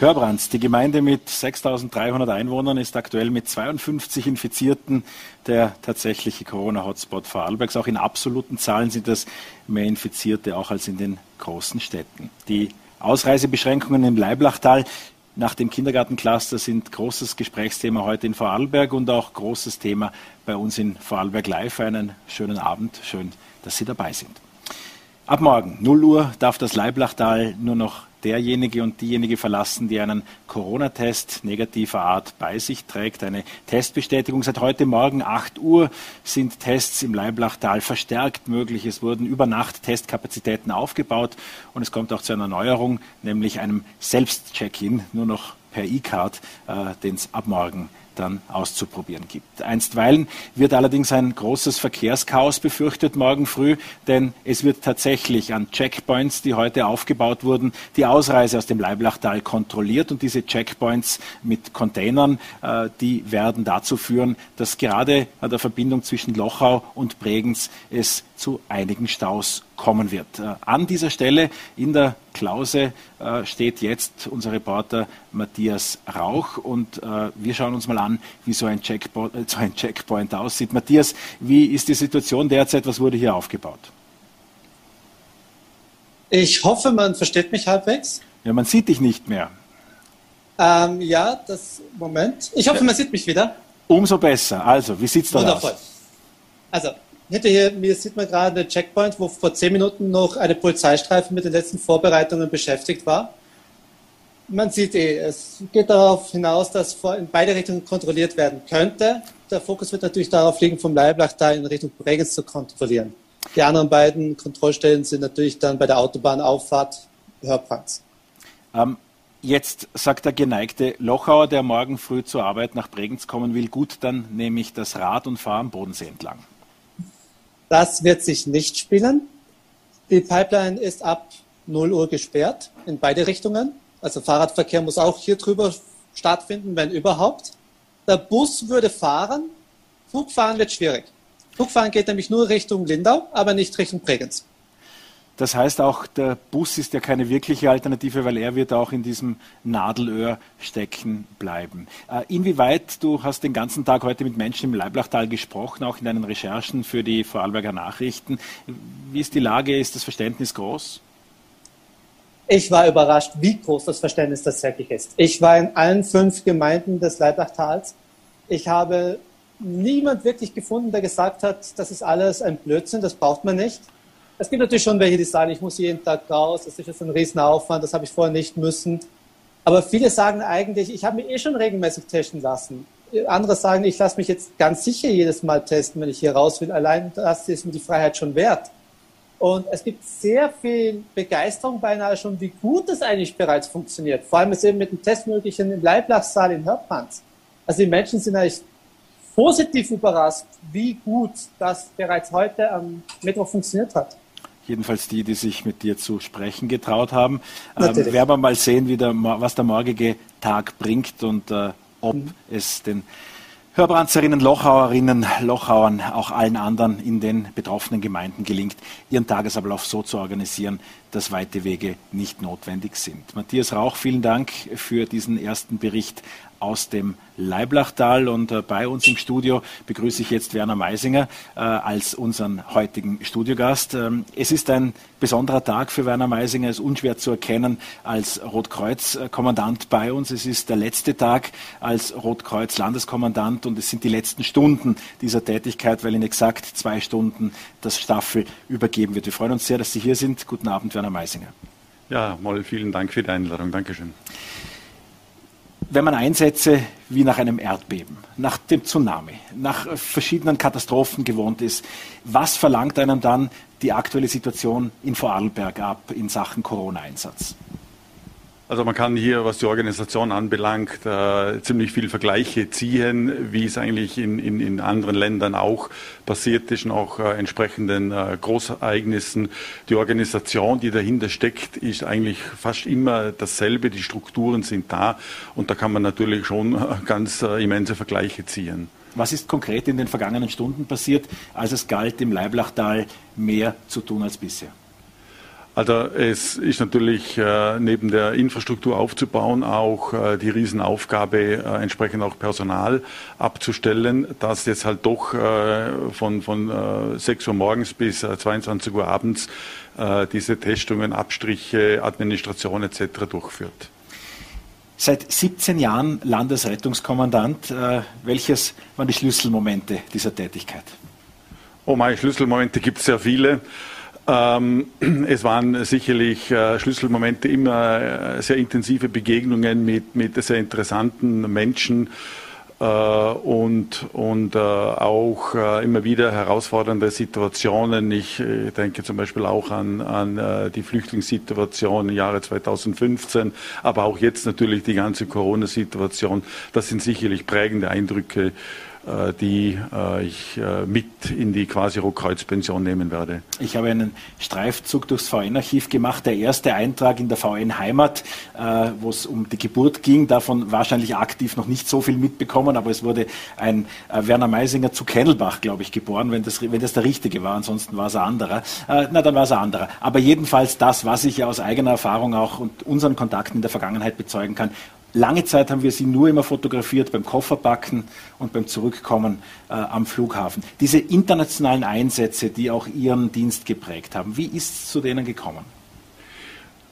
Hörbrands, die Gemeinde mit 6300 Einwohnern ist aktuell mit 52 Infizierten der tatsächliche Corona-Hotspot Vorarlbergs. Auch in absoluten Zahlen sind das mehr Infizierte auch als in den großen Städten. Die Ausreisebeschränkungen im Leiblachtal nach dem Kindergartencluster sind großes Gesprächsthema heute in Vorarlberg und auch großes Thema bei uns in Vorarlberg Live. Einen schönen Abend, schön, dass Sie dabei sind. Ab morgen, 0 Uhr, darf das Leiblachtal nur noch derjenige und diejenige verlassen, die einen Corona-Test negativer Art bei sich trägt. Eine Testbestätigung seit heute Morgen 8 Uhr sind Tests im Leiblachtal verstärkt möglich. Es wurden über Nacht Testkapazitäten aufgebaut und es kommt auch zu einer Neuerung, nämlich einem Selbst-Check-in, nur noch per E-Card, äh, den es ab morgen dann auszuprobieren gibt. Einstweilen wird allerdings ein großes Verkehrschaos befürchtet morgen früh, denn es wird tatsächlich an Checkpoints, die heute aufgebaut wurden, die Ausreise aus dem Leiblachtal kontrolliert und diese Checkpoints mit Containern, äh, die werden dazu führen, dass gerade an der Verbindung zwischen Lochau und Bregenz es zu einigen Staus kommen wird. Äh, an dieser Stelle in der Klause äh, steht jetzt unser Reporter Matthias Rauch und äh, wir schauen uns mal an, wie so ein, Checkpoint, so ein Checkpoint aussieht. Matthias, wie ist die Situation derzeit? Was wurde hier aufgebaut? Ich hoffe, man versteht mich halbwegs. Ja, man sieht dich nicht mehr. Ähm, ja, das Moment. Ich hoffe, man sieht mich wieder. Umso besser. Also, wie sieht es da Wundervoll. aus? Also, hinter hier, mir sieht man gerade einen Checkpoint, wo vor zehn Minuten noch eine Polizeistreife mit den letzten Vorbereitungen beschäftigt war. Man sieht eh, es geht darauf hinaus, dass in beide Richtungen kontrolliert werden könnte. Der Fokus wird natürlich darauf liegen, vom Leiblachtal in Richtung Bregenz zu kontrollieren. Die anderen beiden Kontrollstellen sind natürlich dann bei der Autobahnauffahrt Hörpranz. Ähm, jetzt sagt der geneigte Lochauer, der morgen früh zur Arbeit nach Bregenz kommen will, gut, dann nehme ich das Rad und fahre am Bodensee entlang. Das wird sich nicht spielen. Die Pipeline ist ab 0 Uhr gesperrt in beide Richtungen. Also Fahrradverkehr muss auch hier drüber stattfinden, wenn überhaupt. Der Bus würde fahren, Flugfahren wird schwierig. Flugfahren geht nämlich nur Richtung Lindau, aber nicht Richtung Bregenz. Das heißt auch, der Bus ist ja keine wirkliche Alternative, weil er wird auch in diesem Nadelöhr stecken bleiben. Äh, inwieweit, du hast den ganzen Tag heute mit Menschen im Leiblachtal gesprochen, auch in deinen Recherchen für die Vorarlberger Nachrichten. Wie ist die Lage? Ist das Verständnis groß? Ich war überrascht, wie groß das Verständnis tatsächlich ist. Ich war in allen fünf Gemeinden des Leiblachstals. Ich habe niemand wirklich gefunden, der gesagt hat, das ist alles ein Blödsinn, das braucht man nicht. Es gibt natürlich schon welche, die sagen, ich muss jeden Tag raus, das ist jetzt ein Riesenaufwand, das habe ich vorher nicht müssen. Aber viele sagen eigentlich, ich habe mich eh schon regelmäßig testen lassen. Andere sagen, ich lasse mich jetzt ganz sicher jedes Mal testen, wenn ich hier raus will. Allein das ist mir die Freiheit schon wert. Und es gibt sehr viel Begeisterung beinahe schon, wie gut es eigentlich bereits funktioniert. Vor allem ist eben mit dem Testmöglichen im Leiblachsaal in Hörpans. Also die Menschen sind eigentlich positiv überrascht, wie gut das bereits heute am Mittwoch funktioniert hat jedenfalls die, die sich mit dir zu sprechen getraut haben. Ähm, werden wir mal sehen, wie der, was der morgige Tag bringt und äh, ob mhm. es den Hörbrandzerinnen, Lochauerinnen, Lochauern, auch allen anderen in den betroffenen Gemeinden gelingt, ihren Tagesablauf so zu organisieren, dass weite Wege nicht notwendig sind. Matthias Rauch, vielen Dank für diesen ersten Bericht aus dem Leiblachtal. Und äh, bei uns im Studio begrüße ich jetzt Werner Meisinger äh, als unseren heutigen Studiogast. Ähm, es ist ein besonderer Tag für Werner Meisinger, ist unschwer zu erkennen als Rotkreuz-Kommandant bei uns. Es ist der letzte Tag als Rotkreuz-Landeskommandant und es sind die letzten Stunden dieser Tätigkeit, weil in exakt zwei Stunden das Staffel übergeben wird. Wir freuen uns sehr, dass Sie hier sind. Guten Abend, Werner Meisinger. Ja, Moll, vielen Dank für die Einladung. Dankeschön wenn man Einsätze wie nach einem Erdbeben, nach dem Tsunami, nach verschiedenen Katastrophen gewohnt ist, was verlangt einem dann die aktuelle Situation in Vorarlberg ab in Sachen Corona-Einsatz? Also man kann hier, was die Organisation anbelangt, äh, ziemlich viel Vergleiche ziehen, wie es eigentlich in, in, in anderen Ländern auch passiert ist, auch äh, entsprechenden äh, Großereignissen. Die Organisation, die dahinter steckt, ist eigentlich fast immer dasselbe. Die Strukturen sind da und da kann man natürlich schon äh, ganz äh, immense Vergleiche ziehen. Was ist konkret in den vergangenen Stunden passiert, als es galt, im Leiblachtal mehr zu tun als bisher? Also es ist natürlich äh, neben der Infrastruktur aufzubauen auch äh, die Riesenaufgabe, äh, entsprechend auch Personal abzustellen, das jetzt halt doch äh, von, von äh, 6 Uhr morgens bis äh, 22 Uhr abends äh, diese Testungen, Abstriche, Administration etc. durchführt. Seit 17 Jahren Landesrettungskommandant. Äh, welches waren die Schlüsselmomente dieser Tätigkeit? Oh, meine Schlüsselmomente gibt es sehr viele. Ähm, es waren sicherlich äh, Schlüsselmomente, immer äh, sehr intensive Begegnungen mit, mit sehr interessanten Menschen äh, und, und auch immer wieder herausfordernde Situationen. Ich denke zum Beispiel auch an, an die Flüchtlingssituation im Jahre 2015, aber auch jetzt natürlich die ganze Corona-Situation. Das sind sicherlich prägende Eindrücke die äh, ich äh, mit in die quasi Rotkreuzpension nehmen werde. Ich habe einen Streifzug durchs VN-Archiv gemacht, der erste Eintrag in der VN-Heimat, wo es um die Geburt ging, davon wahrscheinlich aktiv noch nicht so viel mitbekommen, aber es wurde ein Werner Meisinger zu Kennelbach, glaube ich, geboren, wenn das, wenn das der richtige war, ansonsten war es ein anderer. Na, dann war es ein anderer. Aber jedenfalls das, was ich ja aus eigener Erfahrung auch und unseren Kontakten in der Vergangenheit bezeugen kann, Lange Zeit haben wir sie nur immer fotografiert beim Kofferpacken und beim Zurückkommen äh, am Flughafen. Diese internationalen Einsätze, die auch Ihren Dienst geprägt haben, wie ist es zu denen gekommen?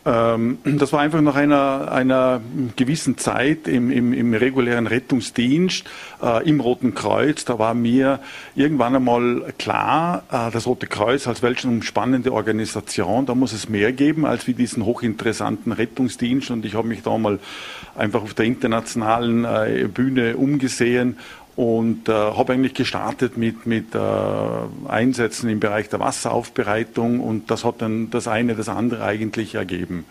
Ähm, das war einfach nach einer, einer gewissen Zeit im, im, im regulären Rettungsdienst äh, im Roten Kreuz. Da war mir irgendwann einmal klar, äh, das Rote Kreuz als weltumspannende Organisation, da muss es mehr geben als wie diesen hochinteressanten Rettungsdienst. Und ich habe mich da mal einfach auf der internationalen äh, Bühne umgesehen und äh, habe eigentlich gestartet mit, mit äh, Einsätzen im Bereich der Wasseraufbereitung und das hat dann das eine das andere eigentlich ergeben.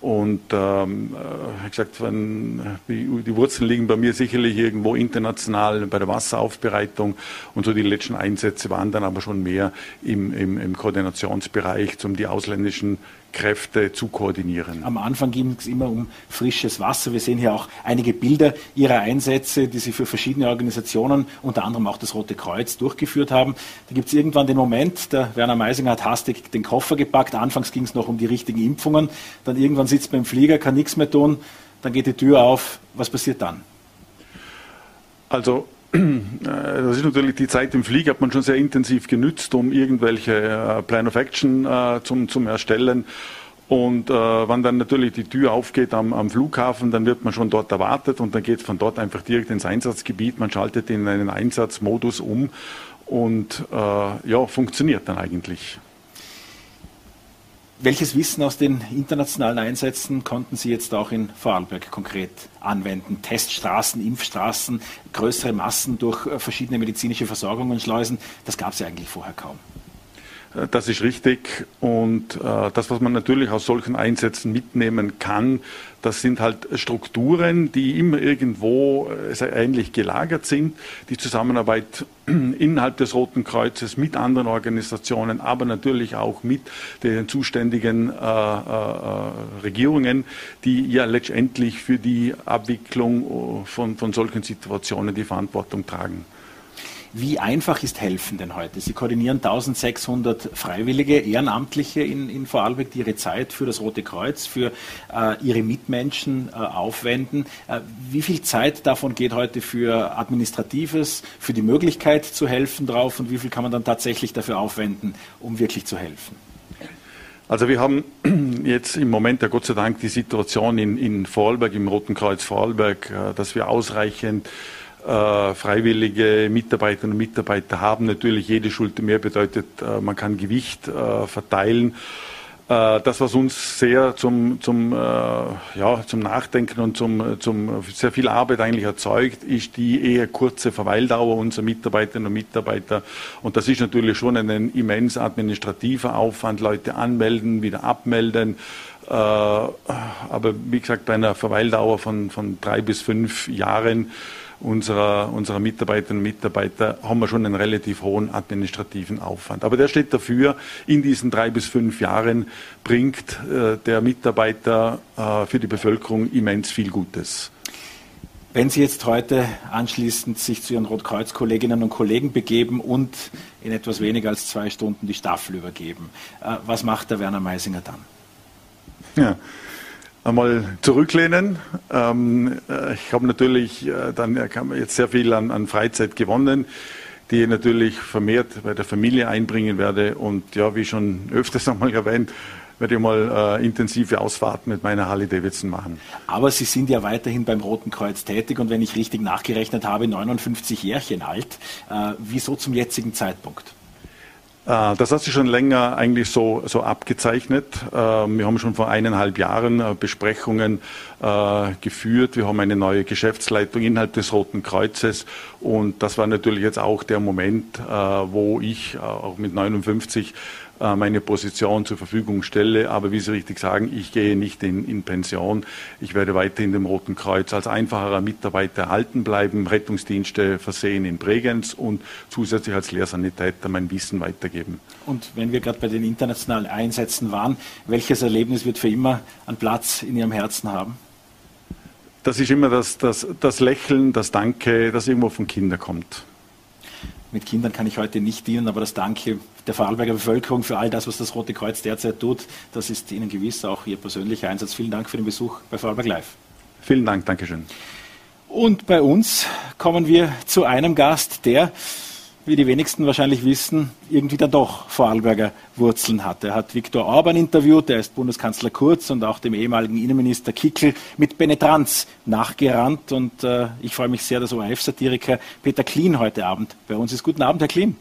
Und ähm, äh, gesagt, wenn, die, die Wurzeln liegen bei mir sicherlich irgendwo international bei der Wasseraufbereitung und so die letzten Einsätze waren dann aber schon mehr im, im, im Koordinationsbereich, um die ausländischen Kräfte zu koordinieren. Am Anfang ging es immer um frisches Wasser. Wir sehen hier auch einige Bilder Ihrer Einsätze, die Sie für verschiedene Organisationen, unter anderem auch das Rote Kreuz, durchgeführt haben. Da gibt es irgendwann den Moment, der Werner Meisinger hat hastig den Koffer gepackt. Anfangs ging es noch um die richtigen Impfungen. Dann irgendwann sitzt man im Flieger, kann nichts mehr tun. Dann geht die Tür auf. Was passiert dann? Also das ist natürlich die Zeit im Flieger, hat man schon sehr intensiv genützt, um irgendwelche äh, Plan of Action äh, zum, zum Erstellen. Und äh, wenn dann natürlich die Tür aufgeht am, am, Flughafen, dann wird man schon dort erwartet und dann geht es von dort einfach direkt ins Einsatzgebiet. Man schaltet in einen Einsatzmodus um und äh, ja, funktioniert dann eigentlich. Welches Wissen aus den internationalen Einsätzen konnten Sie jetzt auch in Vorarlberg konkret anwenden? Teststraßen, Impfstraßen, größere Massen durch äh, verschiedene medizinische Versorgungen schleusen, das gab es ja eigentlich vorher kaum. Äh, das ist richtig. Und äh, das, was man natürlich aus solchen Einsätzen mitnehmen kann, das sind halt Strukturen, die immer irgendwo äh, ähnlich gelagert sind. Die Zusammenarbeit innerhalb des Roten Kreuzes mit anderen Organisationen, aber natürlich auch mit den zuständigen äh, äh, Regierungen, die ja letztendlich für die Abwicklung äh, von, von solchen Situationen die Verantwortung tragen. Wie einfach ist Helfen denn heute? Sie koordinieren 1600 Freiwillige, Ehrenamtliche in, in Vorarlberg, die ihre Zeit für das Rote Kreuz, für äh, ihre Mitmenschen äh, aufwenden. Äh, wie viel Zeit davon geht heute für Administratives, für die Möglichkeit zu helfen drauf und wie viel kann man dann tatsächlich dafür aufwenden, um wirklich zu helfen? Also wir haben jetzt im Moment ja Gott sei Dank die Situation in, in Vorarlberg, im Roten Kreuz Vorarlberg, äh, dass wir ausreichend äh, freiwillige Mitarbeiterinnen und Mitarbeiter haben. Natürlich jede Schuld mehr bedeutet, äh, man kann Gewicht äh, verteilen. Äh, das, was uns sehr zum, zum, äh, ja, zum Nachdenken und zum, zum sehr viel Arbeit eigentlich erzeugt, ist die eher kurze Verweildauer unserer Mitarbeiterinnen und Mitarbeiter. Und das ist natürlich schon ein immens administrativer Aufwand, Leute anmelden, wieder abmelden. Äh, aber wie gesagt, bei einer Verweildauer von, von drei bis fünf Jahren unserer, unserer Mitarbeiterinnen und Mitarbeiter haben wir schon einen relativ hohen administrativen Aufwand. Aber der steht dafür, in diesen drei bis fünf Jahren bringt äh, der Mitarbeiter äh, für die Bevölkerung immens viel Gutes. Wenn Sie jetzt heute anschließend sich zu Ihren Rotkreuz-Kolleginnen und Kollegen begeben und in etwas weniger als zwei Stunden die Staffel übergeben, äh, was macht der Werner Meisinger dann? Ja, einmal zurücklehnen. Ähm, äh, ich habe natürlich äh, dann jetzt sehr viel an, an Freizeit gewonnen die ich natürlich vermehrt bei der Familie einbringen werde. Und ja, wie schon öfters einmal erwähnt, werde ich mal äh, intensive Ausfahrten mit meiner Harley Davidson machen. Aber Sie sind ja weiterhin beim Roten Kreuz tätig und wenn ich richtig nachgerechnet habe, 59 Jährchen alt. Äh, wieso zum jetzigen Zeitpunkt? Äh, das hat sich schon länger eigentlich so, so abgezeichnet. Ähm, wir haben schon vor eineinhalb Jahren äh, Besprechungen äh, geführt. Wir haben eine neue Geschäftsleitung innerhalb des Roten Kreuzes. Und das war natürlich jetzt auch der Moment, wo ich auch mit 59 äh, meine Position zur Verfügung stelle. Aber wie Sie richtig sagen, ich gehe nicht in, in Pension. Ich werde weiterhin dem Roten Kreuz als einfacher Mitarbeiter erhalten bleiben, Rettungsdienste versehen in Bregenz und zusätzlich als Lehrsanitäter mein Wissen weitergeben. Und wenn wir gerade bei den internationalen Einsätzen waren, welches Erlebnis wird für immer einen Platz in Ihrem Herzen haben? Das ist immer das, das, das Lächeln, das Danke, das irgendwo von Kindern kommt. Mit Kindern kann ich heute nicht dienen, aber das Danke der Vorarlberger Bevölkerung für all das, was das Rote Kreuz derzeit tut, das ist Ihnen gewiss auch Ihr persönlicher Einsatz. Vielen Dank für den Besuch bei Vorarlberg Live. Vielen Dank, Dankeschön. Und bei uns kommen wir zu einem Gast, der wie die wenigsten wahrscheinlich wissen, irgendwie dann doch Vorarlberger Wurzeln hat. Er hat Viktor Orban interviewt, er ist Bundeskanzler Kurz und auch dem ehemaligen Innenminister Kickel mit Penetranz nachgerannt. Und äh, ich freue mich sehr, dass ORF-Satiriker Peter Klien heute Abend bei uns ist. Guten Abend, Herr Klien.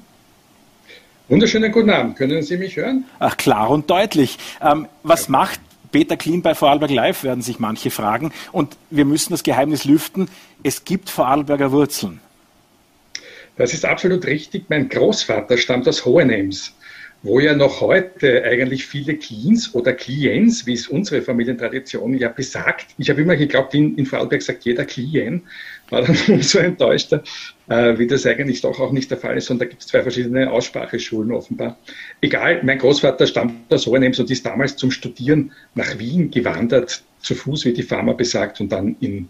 Wunderschönen guten Abend. Können Sie mich hören? Ach, klar und deutlich. Ähm, was ja. macht Peter Klien bei Vorarlberg Live, werden sich manche fragen. Und wir müssen das Geheimnis lüften. Es gibt Vorarlberger Wurzeln. Das ist absolut richtig. Mein Großvater stammt aus Hohenems, wo ja noch heute eigentlich viele Cleans oder Clients, wie es unsere Familientradition ja besagt. Ich habe immer geglaubt, in, in Vorarlberg sagt jeder Client, war dann umso enttäuschter, äh, wie das eigentlich doch auch nicht der Fall ist. Und da gibt es zwei verschiedene Ausspracheschulen offenbar. Egal, mein Großvater stammt aus Hohenems und ist damals zum Studieren nach Wien gewandert, zu Fuß, wie die Pharma besagt, und dann in,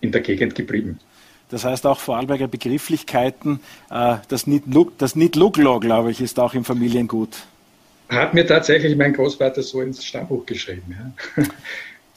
in der Gegend geblieben. Das heißt auch Vorarlberger Begrifflichkeiten, äh, das Nit-Luglo, glaube ich, ist auch im Familiengut. Hat mir tatsächlich mein Großvater so ins Stammbuch geschrieben. Ja.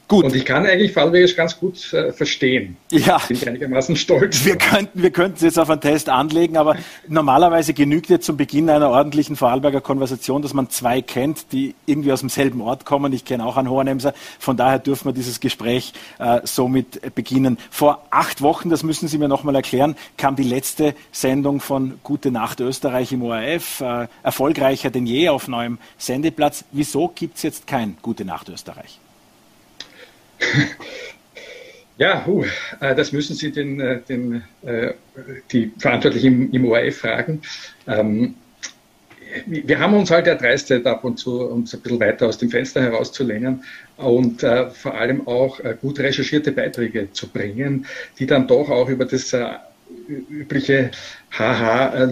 Gut. Und ich kann eigentlich Fallwegisch ganz gut äh, verstehen. Ja. Bin ich einigermaßen stolz. Wir könnten, wir könnten es jetzt auf einen Test anlegen, aber normalerweise genügt jetzt zum Beginn einer ordentlichen Vorarlberger Konversation, dass man zwei kennt, die irgendwie aus demselben Ort kommen. Ich kenne auch einen Hohenemser. Von daher dürfen wir dieses Gespräch äh, somit beginnen. Vor acht Wochen, das müssen Sie mir nochmal erklären, kam die letzte Sendung von Gute Nacht Österreich im ORF. Äh, erfolgreicher denn je auf neuem Sendeplatz. Wieso gibt es jetzt kein Gute Nacht Österreich? Ja, uh, das müssen Sie den, äh, den, äh, die Verantwortlichen im, ORF fragen. Ähm, wir haben uns halt erdreistet, ab und zu uns ein bisschen weiter aus dem Fenster herauszulehnen und äh, vor allem auch äh, gut recherchierte Beiträge zu bringen, die dann doch auch über das äh, übliche haha äh,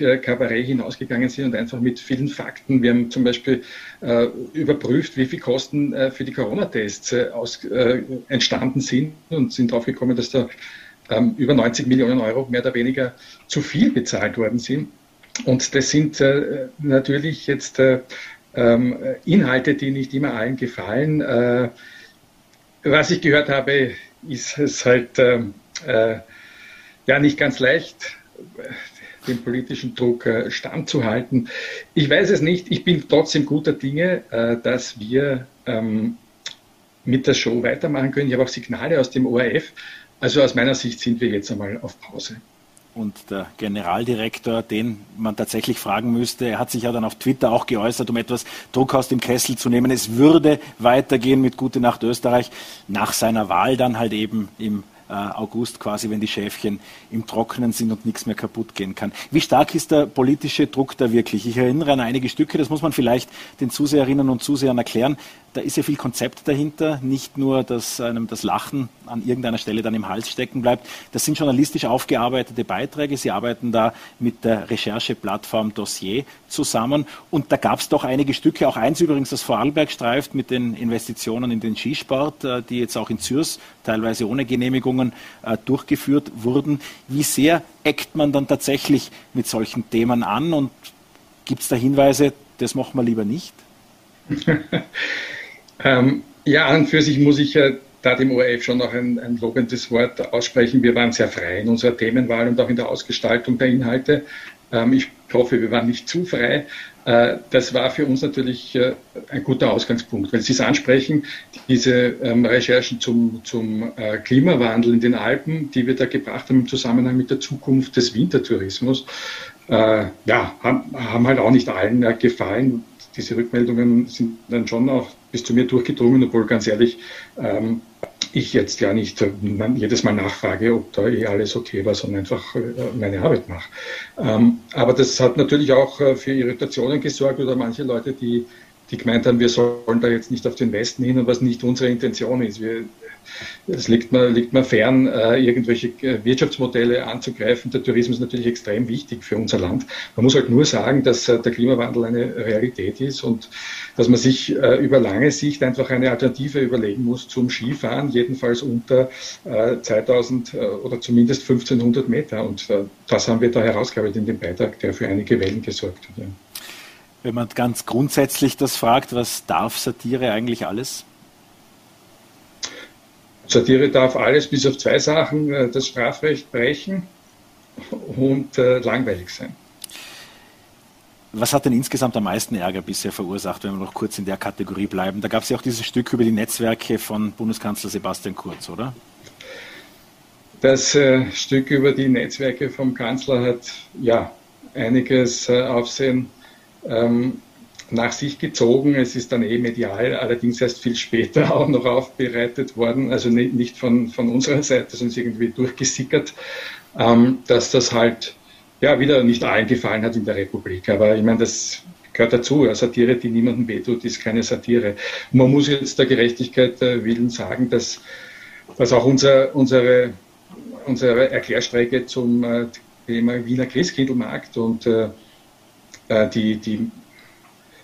äh, hinausgegangen sind und einfach mit vielen Fakten. Wir haben zum Beispiel äh, überprüft, wie viel Kosten äh, für die Corona-Tests äh, äh, entstanden sind und sind darauf gekommen, dass da ähm, über 90 Millionen Euro mehr oder weniger zu viel bezahlt worden sind. Und das sind natürlich jetzt ähm, Inhalte, die nicht immer allen gefallen. was ich gehört habe, ist es halt ähm, ja nicht ganz leicht, dem politischen Druck äh, standzuhalten. Ich weiß es nicht. Ich bin trotzdem guter Dinge, äh, dass wir ähm, mit der Show weitermachen können. Ich habe auch Signale aus dem ORF. Also aus meiner Sicht sind wir jetzt einmal auf Pause. Und der Generaldirektor, den man tatsächlich fragen müsste, er hat sich ja dann auf Twitter auch geäußert, um etwas Druck aus dem Kessel zu nehmen. Es würde weitergehen mit Gute Nacht Österreich nach seiner Wahl dann halt eben im August quasi, wenn die Schäfchen im Trockenen sind und nichts mehr kaputt gehen kann. Wie stark ist der politische Druck da wirklich? Ich erinnere an einige Stücke, das muss man vielleicht den Zuseherinnen und Zusehern erklären. Da ist ja viel Konzept dahinter, nicht nur, dass einem das Lachen an irgendeiner Stelle dann im Hals stecken bleibt. Das sind journalistisch aufgearbeitete Beiträge. Sie arbeiten da mit der Rechercheplattform Dossier zusammen. Und da gab es doch einige Stücke, auch eins übrigens, das Vorarlberg streift mit den Investitionen in den Skisport, äh, die jetzt auch in Zürs teilweise ohne Genehmigung Veranstaltungen äh, durchgeführt wurden. Wie sehr eckt man dann tatsächlich mit solchen Themen an und gibt es da Hinweise, das machen wir lieber nicht? ähm, ja, an und für sich muss ich ja da dem ORF schon noch ein, ein lobendes Wort aussprechen. Wir waren sehr frei in unserer Themenwahl und auch in der Ausgestaltung der Inhalte. Ähm, ich hoffe, wir waren nicht zu frei. Äh, das war für uns natürlich äh, ein guter Ausgangspunkt, weil Sie es ansprechen, diese ähm, Recherchen zum, zum äh, Klimawandel in den Alpen, die wir da gebracht haben im Zusammenhang mit der Zukunft des Wintertourismus, ja, haben, halt auch nicht allen gefallen. Diese Rückmeldungen sind dann schon auch bis zu mir durchgedrungen, obwohl ganz ehrlich, ähm, ich jetzt ja nicht äh, jedes Mal nachfrage, ob da eh alles okay war, sondern einfach äh, meine Arbeit mache. Ähm, aber das hat natürlich auch äh, für Irritationen gesorgt oder manche Leute, die, die gemeint haben, wir sollen da jetzt nicht auf den Westen hin und was nicht unsere Intention ist. Wir, es liegt mir, liegt mir fern, irgendwelche Wirtschaftsmodelle anzugreifen. Der Tourismus ist natürlich extrem wichtig für unser Land. Man muss halt nur sagen, dass der Klimawandel eine Realität ist und dass man sich über lange Sicht einfach eine Alternative überlegen muss zum Skifahren, jedenfalls unter 2000 oder zumindest 1500 Meter. Und das haben wir da herausgearbeitet in dem Beitrag, der für einige Wellen gesorgt hat. Ja. Wenn man ganz grundsätzlich das fragt, was darf Satire eigentlich alles? Satire darf alles bis auf zwei Sachen, äh, das Strafrecht brechen und äh, langweilig sein. Was hat denn insgesamt am meisten Ärger bisher verursacht, wenn wir noch kurz in der Kategorie bleiben? Da gab es ja auch dieses Stück über die Netzwerke von Bundeskanzler Sebastian Kurz, oder? Das äh, Stück über die Netzwerke vom Kanzler hat ja einiges äh, Aufsehen ähm, nach sich gezogen. Es ist dann eh medial, allerdings erst viel später auch noch aufbereitet worden, also nicht von, von unserer Seite, sondern irgendwie durchgesickert, ähm, dass das halt ja wieder nicht allen gefallen hat in der Republik. Aber ich meine, das gehört dazu. Satire, die niemandem wehtut, ist keine Satire. Und man muss jetzt der Gerechtigkeit äh, willen sagen, dass, dass auch unser, unsere, unsere Erklärstrecke zum äh, Thema Wiener Christkindlmarkt und äh, äh die, die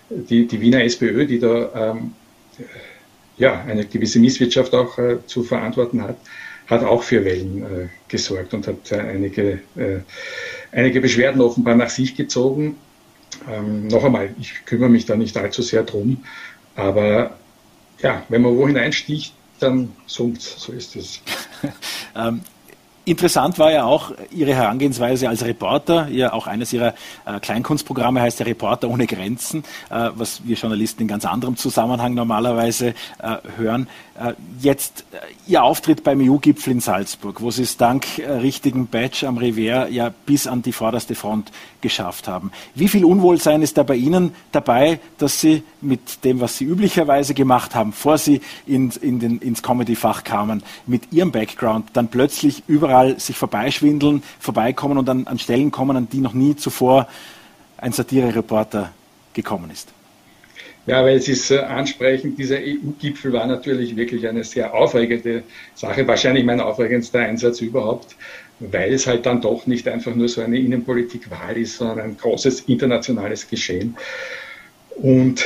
die, die Wiener SPÖ, die da ähm, ja, eine gewisse Misswirtschaft auch äh, zu verantworten hat, hat auch für Wellen gesorgt und hat einige, einige Beschwerden offenbar nach sich gezogen. Ähm, noch einmal, ich kümmere mich da nicht allzu sehr drum, aber ja, wenn man wo hineinsticht, dann summt so ist es. ähm, Interessant war ja auch Ihre Herangehensweise als Reporter. Ja, auch eines Ihrer äh, Kleinkunstprogramme heißt ja Reporter ohne Grenzen, äh, was wir Journalisten in ganz anderem Zusammenhang normalerweise äh, hören. Äh, jetzt äh, Ihr Auftritt beim EU-Gipfel in Salzburg, wo Sie es dank äh, richtigen Badge am Revier ja bis an die vorderste Front geschafft haben. Wie viel Unwohlsein ist da bei Ihnen dabei, dass Sie mit dem, was Sie üblicherweise gemacht haben, vor Sie in, in den, ins Comedy-Fach kamen, mit Ihrem Background dann plötzlich überall sich vorbeischwindeln, vorbeikommen und an, an Stellen kommen, an die noch nie zuvor ein Satire-Reporter gekommen ist? Ja, weil es äh, ansprechen, dieser EU-Gipfel war natürlich wirklich eine sehr aufregende Sache, wahrscheinlich mein aufregendster Einsatz überhaupt, weil es halt dann doch nicht einfach nur so eine Innenpolitik-Wahl ist, sondern ein großes internationales Geschehen. Und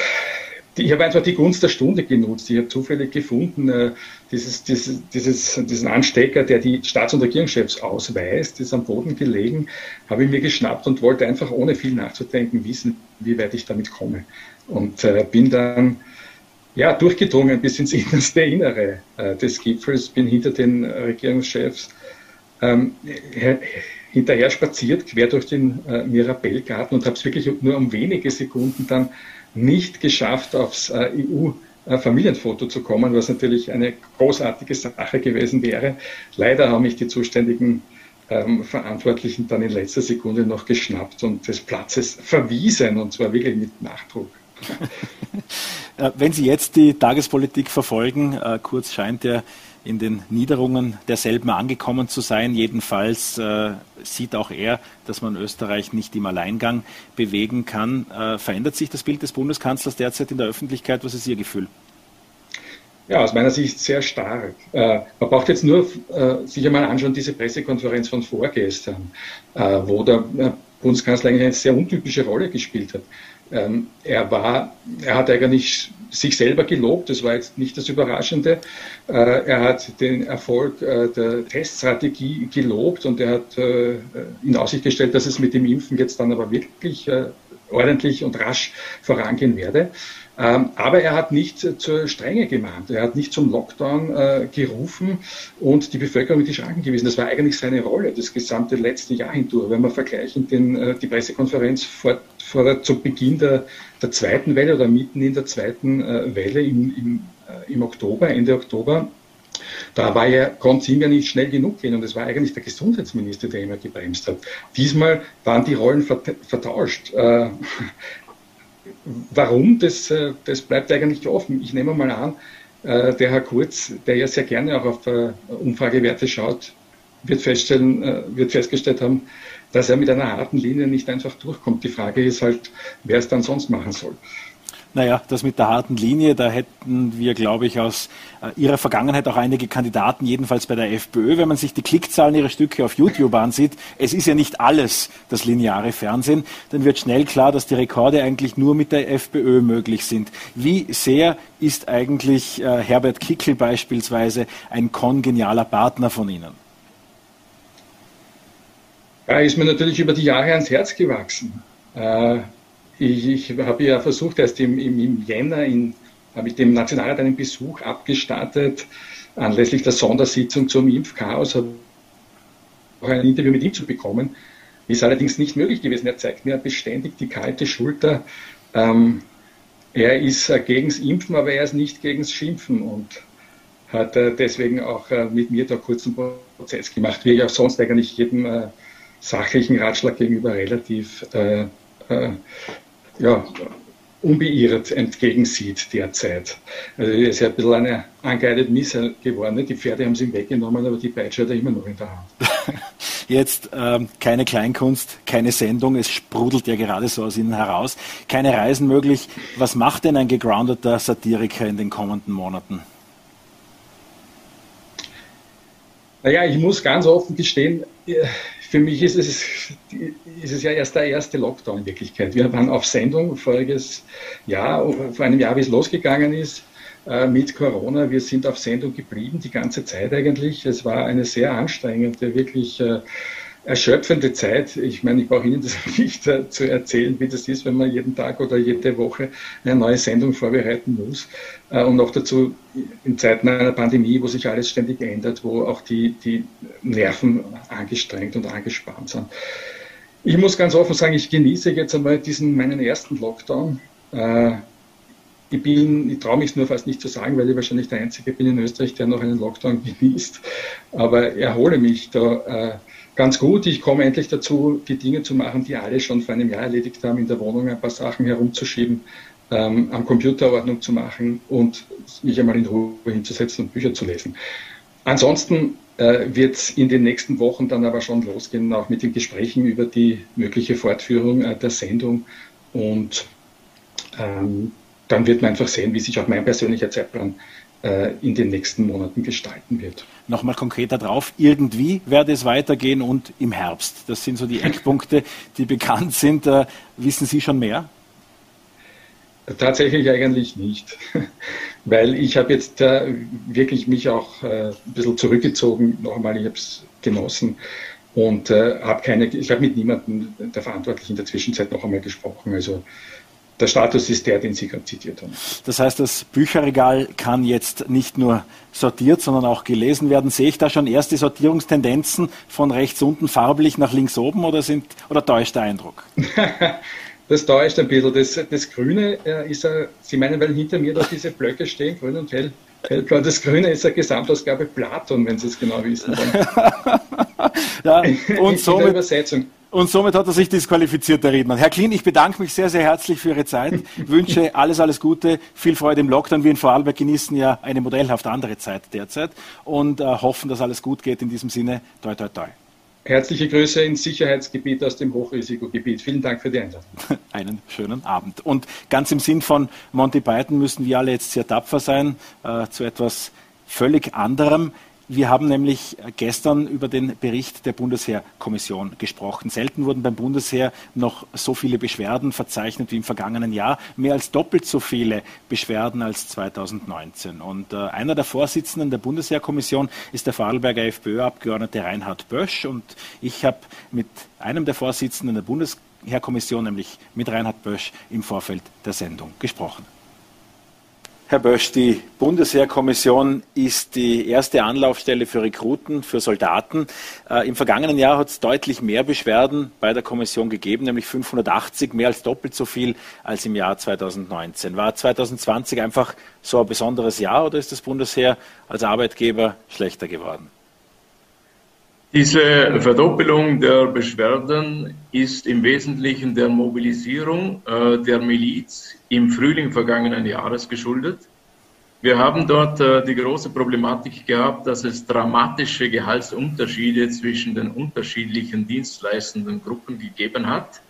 ich habe einfach die Gunst der Stunde genutzt. Ich habe zufällig gefunden, äh, dieses, dieses, dieses, diesen Anstecker, der die Staats- und Regierungschefs ausweist, ist am Boden gelegen, habe ich mir geschnappt und wollte einfach ohne viel nachzudenken wissen, wie weit ich damit komme. Und äh, bin dann ja, durchgedrungen bis ins innerste Innere äh, des Gipfels, bin hinter den Regierungschefs ähm, hinterher spaziert, quer durch den äh, Mirabellgarten und habe es wirklich nur um wenige Sekunden dann nicht geschafft, aufs äh, EU-Familienfoto zu kommen, was natürlich eine großartige Sache gewesen wäre. Leider haben mich die zuständigen ähm, Verantwortlichen dann in letzter Sekunde noch geschnappt und des Platzes verwiesen, und zwar wirklich mit Nachdruck. Äh, wenn Sie jetzt die Tagespolitik verfolgen, äh, Kurz scheint ja in den Niederungen derselben angekommen zu sein. Jedenfalls äh, sieht auch er, dass man Österreich nicht im Alleingang bewegen kann. Äh, verändert sich das Bild des Bundeskanzlers derzeit in der Öffentlichkeit? Was ist Ihr Gefühl? Ja, aus meiner Sicht sehr stark. Äh, man braucht jetzt nur äh, sich einmal anschauen, diese Pressekonferenz von vorgestern, äh, wo der Bundeskanzler eine sehr untypische Rolle gespielt hat. Ähm, er war, er hat eigentlich sich selber gelobt, das war jetzt nicht das Überraschende. Äh, er hat den Erfolg äh, der Teststrategie gelobt und er hat äh, in Aussicht gestellt, dass es mit dem Impfen jetzt dann aber wirklich äh, ordentlich und rasch vorangehen werde. Ähm, aber er hat nicht zur Strenge gemahnt. Er hat nicht zum Lockdown äh, gerufen und die Bevölkerung in die Schranken gewiesen. Das war eigentlich seine Rolle, das gesamte letzte Jahr hindurch. Wenn wir vergleichen den, äh, die Pressekonferenz vor, vor zu Beginn der, der zweiten Welle oder mitten in der zweiten äh, Welle im, im, im Oktober, Ende Oktober, da war ja, konnte es ihm ja nicht schnell genug gehen und es war eigentlich der Gesundheitsminister, der immer gebremst hat. Diesmal waren die Rollen vertauscht. Warum, das, äh, das bleibt eigentlich offen. Ich nehme mal an, äh, der Herr Kurz, der ja sehr gerne auch auf äh, Umfragewerte schaut, wird, feststellen, wird festgestellt haben, dass er mit einer harten Linie nicht einfach durchkommt. Die Frage ist halt, wer es dann sonst machen soll. Naja, das mit der harten Linie, da hätten wir, glaube ich, aus äh, ihrer Vergangenheit auch einige Kandidaten, jedenfalls bei der FPÖ. Wenn man sich die Klickzahlen ihrer Stücke auf YouTube ansieht, es ist ja nicht alles das lineare Fernsehen, dann wird schnell klar, dass die Rekorde eigentlich nur mit der FPÖ möglich sind. Wie sehr ist eigentlich äh, Herbert Kickl beispielsweise ein kongenialer Partner von Ihnen? Er ist mir natürlich über die Jahre ans Herz gewachsen. Äh, ich, ich habe ja versucht, erst im, im, im Jänner in, habe ich dem Nationalrat einen Besuch abgestattet, anlässlich der Sondersitzung zum Impfchaos, auch ein Interview mit ihm zu bekommen. Ist allerdings nicht möglich gewesen. Er zeigt mir beständig die kalte Schulter. Ähm, er ist äh, gegen das Impfen, aber er ist nicht gegen das Schimpfen und hat äh, deswegen auch äh, mit mir da kurzen Prozess gemacht, wie ich auch sonst eigentlich jedem äh, sachlichen Ratschlag gegenüber relativ äh, äh, ja, unbeirrt entgegensieht derzeit. Also er ist ja ein bisschen eine angeeidete Misse geworden. Die Pferde haben sie ihm weggenommen, aber die Peitsche hat er immer noch in der Hand. Jetzt ähm, keine Kleinkunst, keine Sendung, es sprudelt ja gerade so aus Ihnen heraus. Keine Reisen möglich. Was macht denn ein gegroundeter Satiriker in den kommenden Monaten? Naja, ich muss ganz offen gestehen, für mich ist es, ist es ja erst der erste Lockdown in Wirklichkeit. Wir waren auf Sendung voriges Jahr, vor einem Jahr, wie es losgegangen ist, äh, mit Corona. Wir sind auf Sendung geblieben, die ganze Zeit eigentlich. Es war eine sehr anstrengende, wirklich äh, erschöpfende Zeit. Ich meine, ich brauche Ihnen das nicht äh, zu erzählen, wie das ist, wenn man jeden Tag oder jede Woche eine neue Sendung vorbereiten muss. Äh, und noch dazu in Zeiten einer Pandemie, wo sich alles ständig ändert, wo auch die, die Nerven angestrengt und angespannt sind. Ich muss ganz offen sagen, ich genieße jetzt einmal diesen meinen ersten Lockdown. Äh, ich bin, ich traue mich nur fast nicht zu sagen, weil ich wahrscheinlich der Einzige bin in Österreich, der noch einen Lockdown genießt. Aber erhole mich da ganz gut. Ich komme endlich dazu, die Dinge zu machen, die alle schon vor einem Jahr erledigt haben, in der Wohnung ein paar Sachen herumzuschieben, ähm, am Computer Ordnung zu machen und mich einmal in Ruhe hinzusetzen und Bücher zu lesen. Ansonsten äh, wird es in den nächsten Wochen dann aber schon losgehen, auch mit den Gesprächen über die mögliche Fortführung äh, der Sendung. Und ähm, dann wird man einfach sehen, wie sich auch mein persönlicher Zeitplan äh, in den nächsten Monaten gestalten wird. Nochmal konkreter drauf, irgendwie werde es weitergehen und im Herbst. Das sind so die Eckpunkte, die bekannt sind. Äh, wissen Sie schon mehr? Tatsächlich eigentlich nicht, weil ich habe jetzt äh, wirklich mich auch äh, ein bisschen zurückgezogen. Nochmal, ich habe es genossen und äh, habe keine, ich habe mit niemandem der Verantwortlichen in der Zwischenzeit noch einmal gesprochen. Also der Status ist der, den Sie gerade zitiert haben. Das heißt, das Bücherregal kann jetzt nicht nur sortiert, sondern auch gelesen werden. Sehe ich da schon erste Sortierungstendenzen von rechts unten farblich nach links oben oder, sind, oder täuscht der Eindruck? das täuscht ein bisschen. Das, das Grüne äh, ist, Sie meinen, weil hinter mir da diese Blöcke stehen, grün und hell, hellblau. Das Grüne ist eine Gesamtausgabe Platon, wenn Sie es genau wissen wollen. ja, und somit, Übersetzung. Und somit hat er sich disqualifiziert, der Redner. Herr Klin, ich bedanke mich sehr, sehr herzlich für Ihre Zeit, wünsche alles, alles Gute, viel Freude im Lockdown. Wir in Vorarlberg genießen ja eine modellhaft andere Zeit derzeit und äh, hoffen, dass alles gut geht. In diesem Sinne, toi, toi, toi. Herzliche Grüße ins Sicherheitsgebiet aus dem Hochrisikogebiet. Vielen Dank für die Einladung. Einen schönen Abend. Und ganz im Sinn von Monty Python müssen wir alle jetzt sehr tapfer sein, äh, zu etwas völlig anderem. Wir haben nämlich gestern über den Bericht der Bundesheerkommission gesprochen. Selten wurden beim Bundesheer noch so viele Beschwerden verzeichnet wie im vergangenen Jahr. Mehr als doppelt so viele Beschwerden als 2019. Und äh, einer der Vorsitzenden der Bundesheerkommission ist der Vorarlberger FPÖ-Abgeordnete Reinhard Bösch. Und ich habe mit einem der Vorsitzenden der Bundesheerkommission, nämlich mit Reinhard Bösch, im Vorfeld der Sendung gesprochen. Herr Bösch, die Bundesheerkommission ist die erste Anlaufstelle für Rekruten, für Soldaten. Äh, Im vergangenen Jahr hat es deutlich mehr Beschwerden bei der Kommission gegeben, nämlich 580, mehr als doppelt so viel als im Jahr 2019. War 2020 einfach so ein besonderes Jahr oder ist das Bundesheer als Arbeitgeber schlechter geworden? Diese Verdoppelung der Beschwerden ist im Wesentlichen der Mobilisierung äh, der Miliz im Frühling vergangenen Jahres geschuldet. Wir haben dort äh, die große Problematik gehabt, dass es dramatische Gehaltsunterschiede zwischen den unterschiedlichen dienstleistenden Gruppen gegeben hat.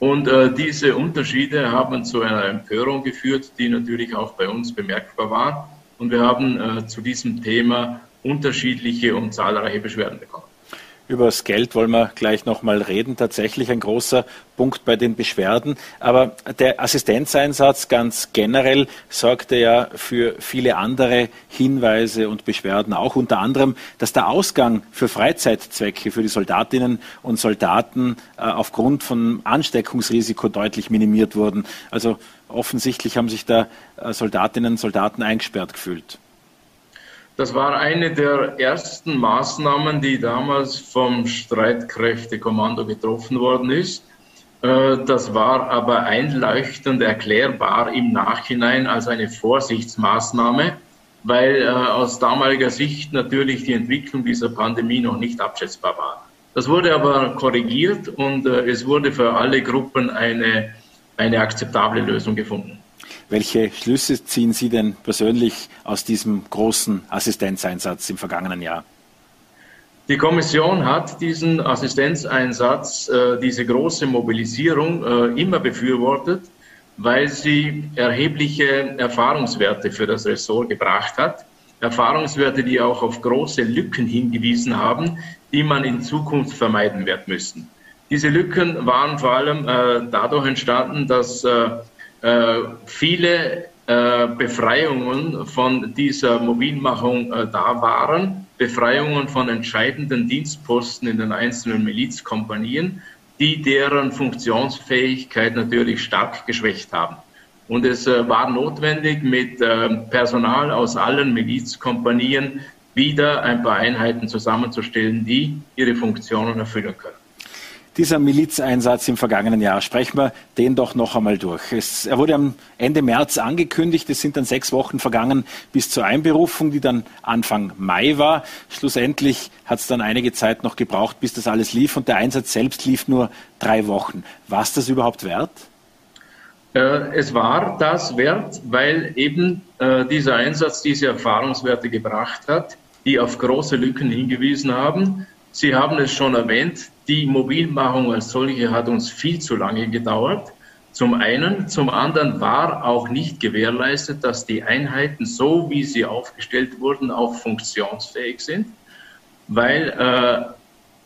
Und äh, diese Unterschiede haben zu einer Empörung geführt, die natürlich auch bei uns bemerkbar war. Und wir haben äh, zu diesem Thema unterschiedliche und zahlreiche Beschwerden bekommen. Über das Geld wollen wir gleich nochmal reden. Tatsächlich ein großer Punkt bei den Beschwerden. Aber der Assistenzeinsatz ganz generell sorgte ja für viele andere Hinweise und Beschwerden. Auch unter anderem, dass der Ausgang für Freizeitzwecke für die Soldatinnen und Soldaten äh, aufgrund von Ansteckungsrisiko deutlich minimiert wurden. Also offensichtlich haben sich da äh, Soldatinnen und Soldaten eingesperrt gefühlt. Das war eine der ersten Maßnahmen, die damals vom Streitkräftekommando getroffen worden ist. Äh, das war aber einleuchtend erklärbar im Nachhinein als eine Vorsichtsmaßnahme, weil äh, aus damaliger Sicht natürlich die Entwicklung dieser Pandemie noch nicht abschätzbar war. Das wurde aber korrigiert und äh, es wurde für alle Gruppen eine, eine akzeptable Lösung gefunden. Welche Schlüsse ziehen Sie denn persönlich aus diesem großen Assistenzeinsatz im vergangenen Jahr? Die Kommission hat diesen Assistenzeinsatz, äh, diese große Mobilisierung äh, immer befürwortet, weil sie erhebliche Erfahrungswerte für das Ressort gebracht hat. Erfahrungswerte, die auch auf große Lücken hingewiesen haben, die man in Zukunft vermeiden wird müssen. Diese Lücken waren vor allem äh, dadurch entstanden, dass viele äh, Befreiungen von dieser Mobilmachung äh, da waren, Befreiungen von entscheidenden Dienstposten in den einzelnen Milizkompanien, die deren Funktionsfähigkeit natürlich stark geschwächt haben. Und es war notwendig, mit Personal aus allen Milizkompanien wieder ein paar Einheiten zusammenzustellen, die ihre Funktionen erfüllen können dieser Milizeinsatz im vergangenen Jahr. Sprechen wir den doch noch einmal durch. Es, er wurde am Ende März angekündigt. Es sind dann sechs Wochen vergangen bis zur Einberufung, die dann Anfang Mai war. Schlussendlich hat es dann einige Zeit noch gebraucht, bis das alles lief. Und der Einsatz selbst lief nur drei Wochen. War es das überhaupt wert? Äh, es war das wert, weil eben äh, dieser Einsatz diese Erfahrungswerte gebracht hat, die auf große Lücken hingewiesen haben. Sie haben es schon erwähnt, die Mobilmachung als solche hat uns viel zu lange gedauert. Zum einen, zum anderen war auch nicht gewährleistet, dass die Einheiten so, wie sie aufgestellt wurden, auch funktionsfähig sind, weil äh,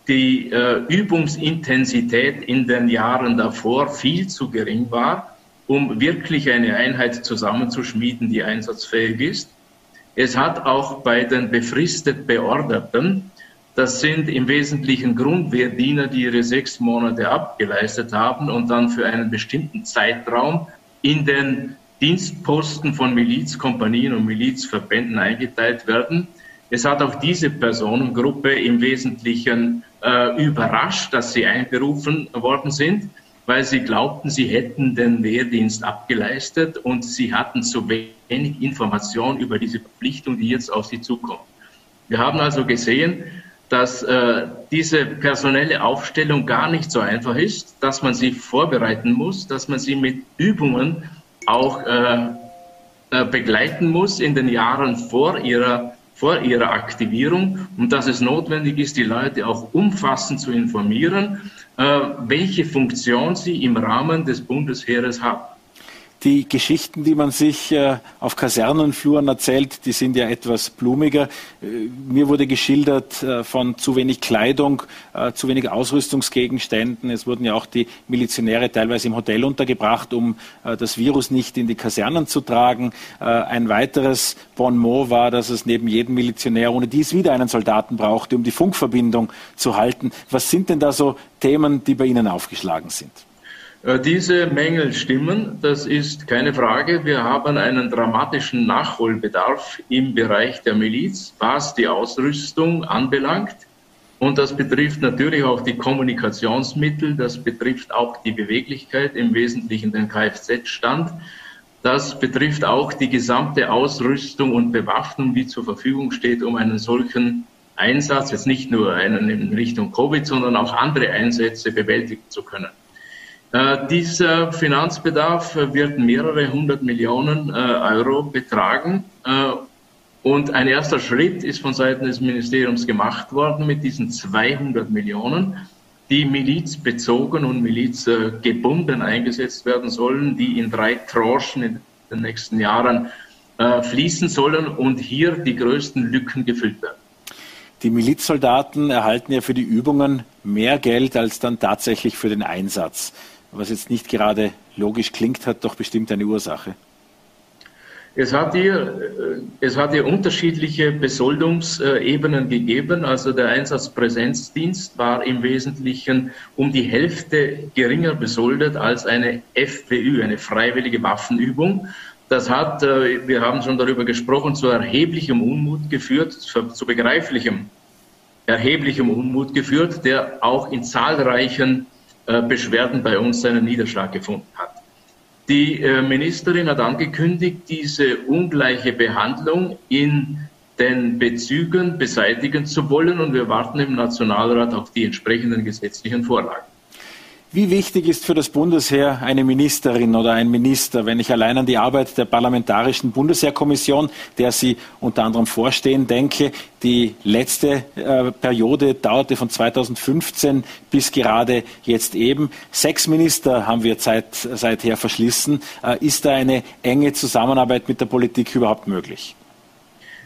die äh, Übungsintensität in den Jahren davor viel zu gering war, um wirklich eine Einheit zusammenzuschmieden, die einsatzfähig ist. Es hat auch bei den befristet Beorderten das sind im Wesentlichen Grundwehrdiener, die ihre sechs Monate abgeleistet haben und dann für einen bestimmten Zeitraum in den Dienstposten von Milizkompanien und Milizverbänden eingeteilt werden. Es hat auch diese Personengruppe im Wesentlichen äh, überrascht, dass sie einberufen worden sind, weil sie glaubten, sie hätten den Wehrdienst abgeleistet und sie hatten zu wenig Information über diese Verpflichtung, die jetzt auf sie zukommt. Wir haben also gesehen, dass äh, diese personelle Aufstellung gar nicht so einfach ist, dass man sie vorbereiten muss, dass man sie mit Übungen auch äh, äh, begleiten muss in den Jahren vor ihrer, vor ihrer Aktivierung und dass es notwendig ist, die Leute auch umfassend zu informieren, äh, welche Funktion sie im Rahmen des Bundesheeres haben. Die Geschichten, die man sich äh, auf Kasernenfluren erzählt, die sind ja etwas blumiger. Äh, mir wurde geschildert äh, von zu wenig Kleidung, zu wenig Ausrüstungsgegenständen. Es wurden ja auch die Milizionäre teilweise im Hotel untergebracht, um das Virus nicht in die Kasernen zu tragen. Ein weiteres Bon mot war, dass es neben jedem Milizionär ohne dies wieder einen Soldaten brauchte, um die Funkverbindung zu halten. Was sind denn da so Themen, die bei Ihnen aufgeschlagen sind? Äh, diese Mängel stimmen, das ist keine Frage. Wir haben einen dramatischen Nachholbedarf im Bereich der Miliz, was die Ausrüstung anbelangt. Und das betrifft natürlich auch die Kommunikationsmittel, das betrifft auch die Beweglichkeit, im Wesentlichen den Kfz-Stand. Das betrifft auch die gesamte Ausrüstung und Bewaffnung, die zur Verfügung steht, um einen solchen Einsatz, jetzt nicht nur einen in Richtung Covid, sondern auch andere Einsätze bewältigen zu können. Äh, dieser Finanzbedarf wird mehrere hundert Millionen äh, Euro betragen. Äh, und ein erster Schritt ist von Seiten des Ministeriums gemacht worden mit diesen 200 Millionen, die milizbezogen und milizgebunden eingesetzt werden sollen, die in drei Tranchen in den nächsten Jahren fließen sollen und hier die größten Lücken gefüllt werden. Die Milizsoldaten erhalten ja für die Übungen mehr Geld als dann tatsächlich für den Einsatz was jetzt nicht gerade logisch klingt, hat doch bestimmt eine Ursache. Es hat hier, äh, es hat hier unterschiedliche Besoldungsebenen gegeben. Also der Einsatzpräsenzdienst war im Wesentlichen um die Hälfte geringer besoldet als eine FPÜ, eine freiwillige Waffenübung. Das hat, äh, wir haben schon darüber gesprochen, zu erheblichem Unmut geführt, zu begreiflichem, erheblichem Unmut geführt, der auch in zahlreichen Beschwerden bei uns seinen Niederschlag gefunden hat. Die äh, Ministerin hat angekündigt, diese ungleiche Behandlung in den Bezügen beseitigen zu wollen und wir warten im Nationalrat auf die entsprechenden gesetzlichen Vorlagen. Wie wichtig ist für das Bundesheer eine Ministerin oder ein Minister, wenn ich allein an die Arbeit der Parlamentarischen Bundesheerkommission, der Sie unter anderem vorstehen, denke? Die letzte äh, Periode dauerte von 2015 bis gerade jetzt eben. Sechs Minister haben wir Zeit, seither verschlissen. Äh, ist da eine enge Zusammenarbeit mit der Politik überhaupt möglich?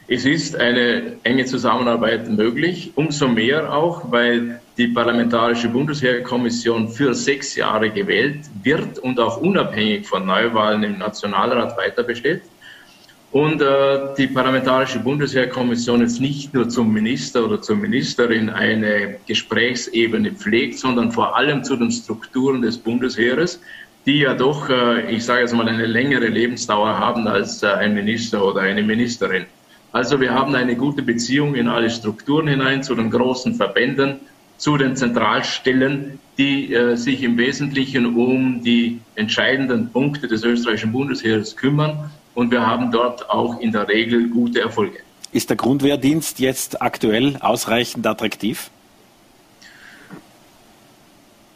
Es ist eine enge Zusammenarbeit möglich, umso mehr auch, weil die Parlamentarische Bundesheerkommission für sechs Jahre gewählt wird und auch unabhängig von Neuwahlen im Nationalrat weiter besteht. Und äh, die Parlamentarische Bundesheerkommission jetzt nicht nur zum Minister oder zur Ministerin eine Gesprächsebene pflegt, sondern vor allem zu den Strukturen des Bundesheeres, die ja doch, äh, ich sage jetzt mal, eine längere Lebensdauer haben als äh, ein Minister oder eine Ministerin. Also wir haben eine gute Beziehung in alle Strukturen hinein, zu den großen Verbänden, zu den Zentralstellen, die äh, sich im Wesentlichen um die entscheidenden Punkte des österreichischen Bundesheeres kümmern. Und wir haben dort auch in der Regel gute Erfolge. Ist der Grundwehrdienst jetzt aktuell ausreichend attraktiv?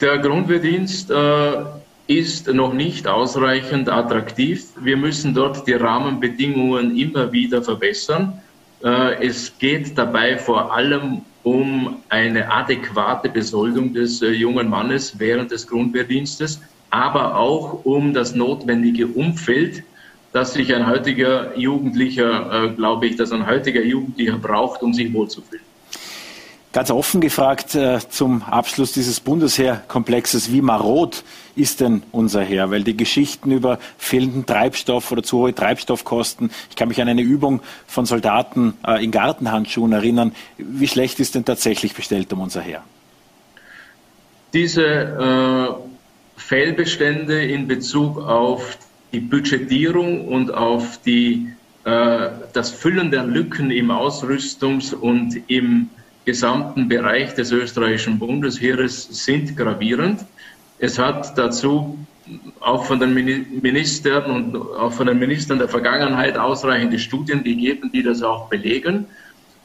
Der Grundwehrdienst äh, ist noch nicht ausreichend attraktiv. Wir müssen dort die Rahmenbedingungen immer wieder verbessern. Äh, es geht dabei vor allem um eine adäquate Besoldung des äh, jungen Mannes während des Grundwehrdienstes, aber auch um das notwendige Umfeld, das sich ein heutiger Jugendlicher, äh, glaube ich, dass ein heutiger Jugendlicher braucht, um sich wohlzufühlen. Ganz offen gefragt äh, zum Abschluss dieses Bundesheerkomplexes, wie marot ist denn unser Heer? Weil die Geschichten über fehlenden Treibstoff oder zu hohe Treibstoffkosten, ich kann mich an eine Übung von Soldaten äh, in Gartenhandschuhen erinnern. Wie schlecht ist denn tatsächlich bestellt um unser Heer? Diese äh, Fehlbestände in Bezug auf die Budgetierung und auf die, äh, das Füllen der Lücken im Ausrüstungs- und im gesamten Bereich des österreichischen Bundesheeres sind gravierend. Es hat dazu auch von den Ministern und auch von den Ministern der Vergangenheit ausreichende Studien gegeben, die das auch belegen.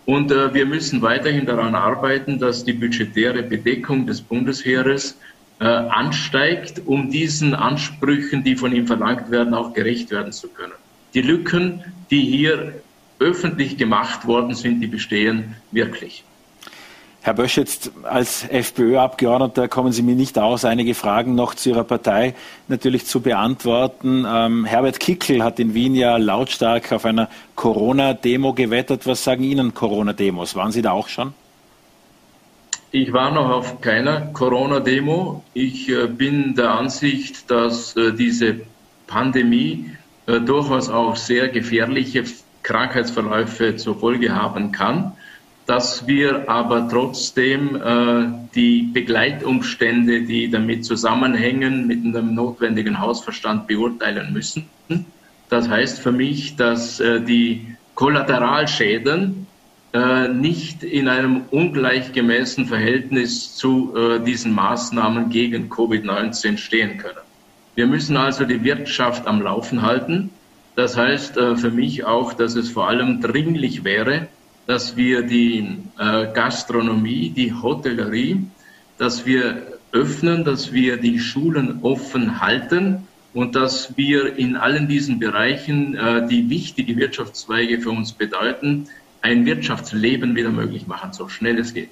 Und äh, wir müssen weiterhin daran arbeiten, dass die budgetäre Bedeckung des Bundesheeres äh, ansteigt, um diesen Ansprüchen, die von ihm verlangt werden, auch gerecht werden zu können. Die Lücken, die hier öffentlich gemacht worden sind, die bestehen wirklich. Herr Bösch, jetzt als FPÖ-Abgeordneter kommen Sie mir nicht aus, einige Fragen noch zu Ihrer Partei natürlich zu beantworten. Ähm, Herbert Kickel hat in Wien ja lautstark auf einer Corona-Demo gewettert. Was sagen Ihnen Corona-Demos? Waren Sie da auch schon? Ich war noch auf keiner Corona-Demo. Ich äh, bin der Ansicht, dass äh, diese Pandemie äh, durchaus auch sehr gefährliche Krankheitsverläufe zur Folge haben kann dass wir aber trotzdem äh, die Begleitumstände, die damit zusammenhängen, mit einem notwendigen Hausverstand beurteilen müssen. Das heißt für mich, dass äh, die Kollateralschäden äh, nicht in einem ungleichgemäßen Verhältnis zu äh, diesen Maßnahmen gegen Covid-19 stehen können. Wir müssen also die Wirtschaft am Laufen halten. Das heißt äh, für mich auch, dass es vor allem dringlich wäre, dass wir die äh, Gastronomie, die Hotellerie, dass wir öffnen, dass wir die Schulen offen halten und dass wir in allen diesen Bereichen, äh, die wichtige Wirtschaftszweige für uns bedeuten, ein Wirtschaftsleben wieder möglich machen, so schnell es geht.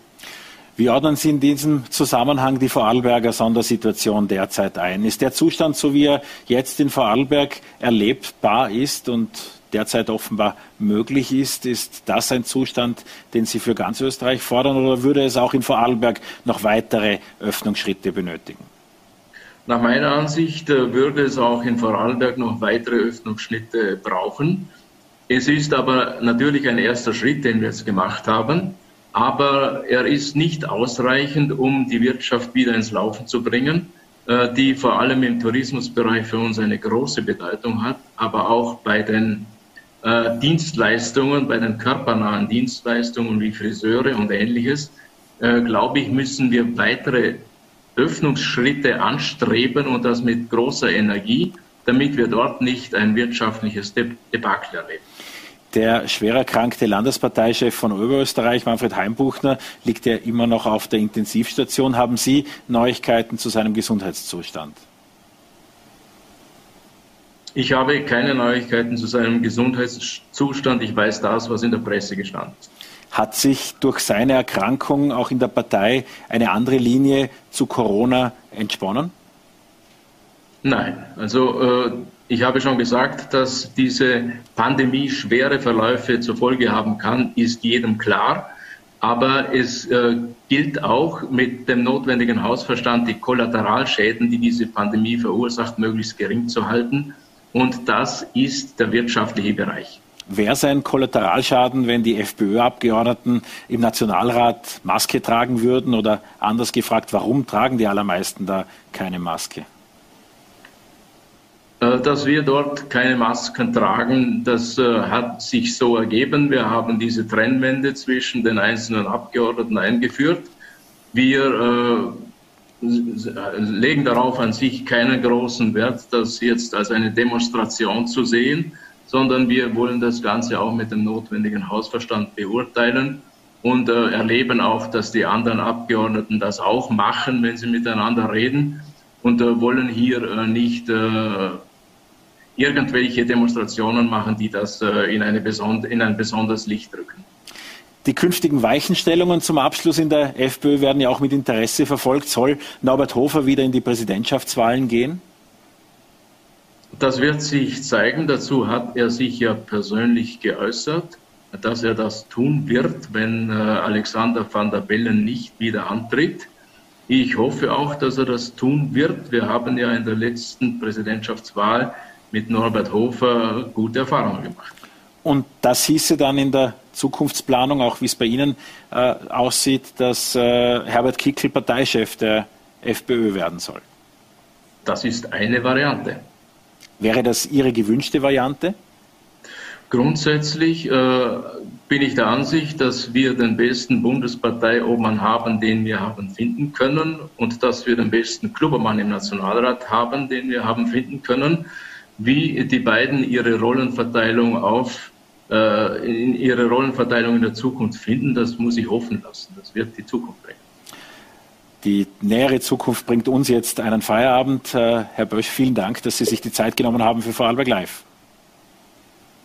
Wie ordnen Sie in diesem Zusammenhang die Vorarlberger Sondersituation derzeit ein? Ist der Zustand, so wie er jetzt in Vorarlberg erlebbar ist und derzeit offenbar möglich ist. Ist das ein Zustand, den Sie für ganz Österreich fordern oder würde es auch in Vorarlberg noch weitere Öffnungsschritte benötigen? Nach meiner Ansicht äh, würde es auch in Vorarlberg noch weitere Öffnungsschritte brauchen. Es ist aber natürlich ein erster Schritt, den wir jetzt gemacht haben, aber er ist nicht ausreichend, um die Wirtschaft wieder ins Laufen zu bringen, äh, die vor allem im Tourismusbereich für uns eine große Bedeutung hat, aber auch bei den äh, Dienstleistungen, bei den körpernahen Dienstleistungen wie Friseure und ähnliches, äh, glaube ich, müssen wir weitere Öffnungsschritte anstreben und das mit großer Energie, damit wir dort nicht ein wirtschaftliches Debakel erleben. Der schwer erkrankte Landesparteichef von Oberösterreich, Manfred Heimbuchner, liegt ja immer noch auf der Intensivstation. Haben Sie Neuigkeiten zu seinem Gesundheitszustand? Ich habe keine Neuigkeiten zu seinem Gesundheitszustand. Ich weiß das, was in der Presse gestanden ist. Hat sich durch seine Erkrankung auch in der Partei eine andere Linie zu Corona entsponnen? Nein, also äh, ich habe schon gesagt, dass diese Pandemie schwere Verläufe zur Folge haben kann, ist jedem klar. Aber es äh, gilt auch mit dem notwendigen Hausverstand, die Kollateralschäden, die diese Pandemie verursacht, möglichst gering zu halten und das ist der wirtschaftliche Bereich. Wäre es ein Kollateralschaden, wenn die FPÖ-Abgeordneten im Nationalrat Maske tragen würden? Oder anders gefragt, warum tragen die allermeisten da keine Maske? Äh, dass wir dort keine Masken tragen, das äh, hat sich so ergeben. Wir haben diese Trennwände zwischen den einzelnen Abgeordneten eingeführt. Wir äh, legen darauf an sich keinen großen Wert, das jetzt als eine Demonstration zu sehen, sondern wir wollen das Ganze auch mit dem notwendigen Hausverstand beurteilen und äh, erleben auch, dass die anderen Abgeordneten das auch machen, wenn sie miteinander reden und äh, wollen hier äh, nicht äh, irgendwelche Demonstrationen machen, die das äh, in, eine in ein besonderes Licht rücken. Die künftigen Weichenstellungen zum Abschluss in der FPÖ werden ja auch mit Interesse verfolgt. Soll Norbert Hofer wieder in die Präsidentschaftswahlen gehen? Das wird sich zeigen. Dazu hat er sich ja persönlich geäußert, dass er das tun wird, wenn äh, Alexander van der Bellen nicht wieder antritt. Ich hoffe auch, dass er das tun wird. Wir haben ja in der letzten Präsidentschaftswahl mit Norbert Hofer gute Erfahrungen gemacht. Und das hieße dann in der Zukunftsplanung, auch wie es bei Ihnen äh, aussieht, dass äh, Herbert Kickl Parteichef der FPÖ werden soll. Das ist eine Variante. Wäre das Ihre gewünschte Variante? Grundsätzlich äh, bin ich der Ansicht, dass wir den besten Bundesparteiobmann haben, den wir haben finden können und dass wir den besten Klubbermann im Nationalrat haben, den wir haben finden können. Wie die beiden ihre Rollenverteilung auf in ihre Rollenverteilung in der Zukunft finden. Das muss ich hoffen lassen. Das wird die Zukunft bringen. Die nähere Zukunft bringt uns jetzt einen Feierabend. Äh, Herr Bösch, vielen Dank, dass Sie sich die Zeit genommen haben für Vorarlberg Live.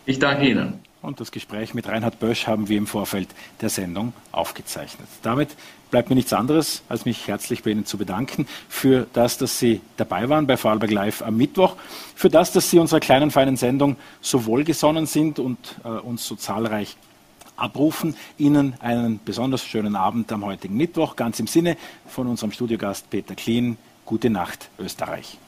Ich danke Ihnen. Und das Gespräch mit Reinhard Bösch haben wir im Vorfeld der Sendung aufgezeichnet. Damit bleibt mir nichts anderes, als mich herzlich bei Ihnen zu bedanken für das, dass Sie dabei waren bei Vorarlberg Live am Mittwoch, für das, dass Sie unserer kleinen, feinen Sendung so wohlgesonnen sind und äh, uns so zahlreich abrufen. Ihnen einen besonders schönen Abend am heutigen Mittwoch, ganz im Sinne von unserem Studiogast Peter Klien. Gute Nacht, Österreich.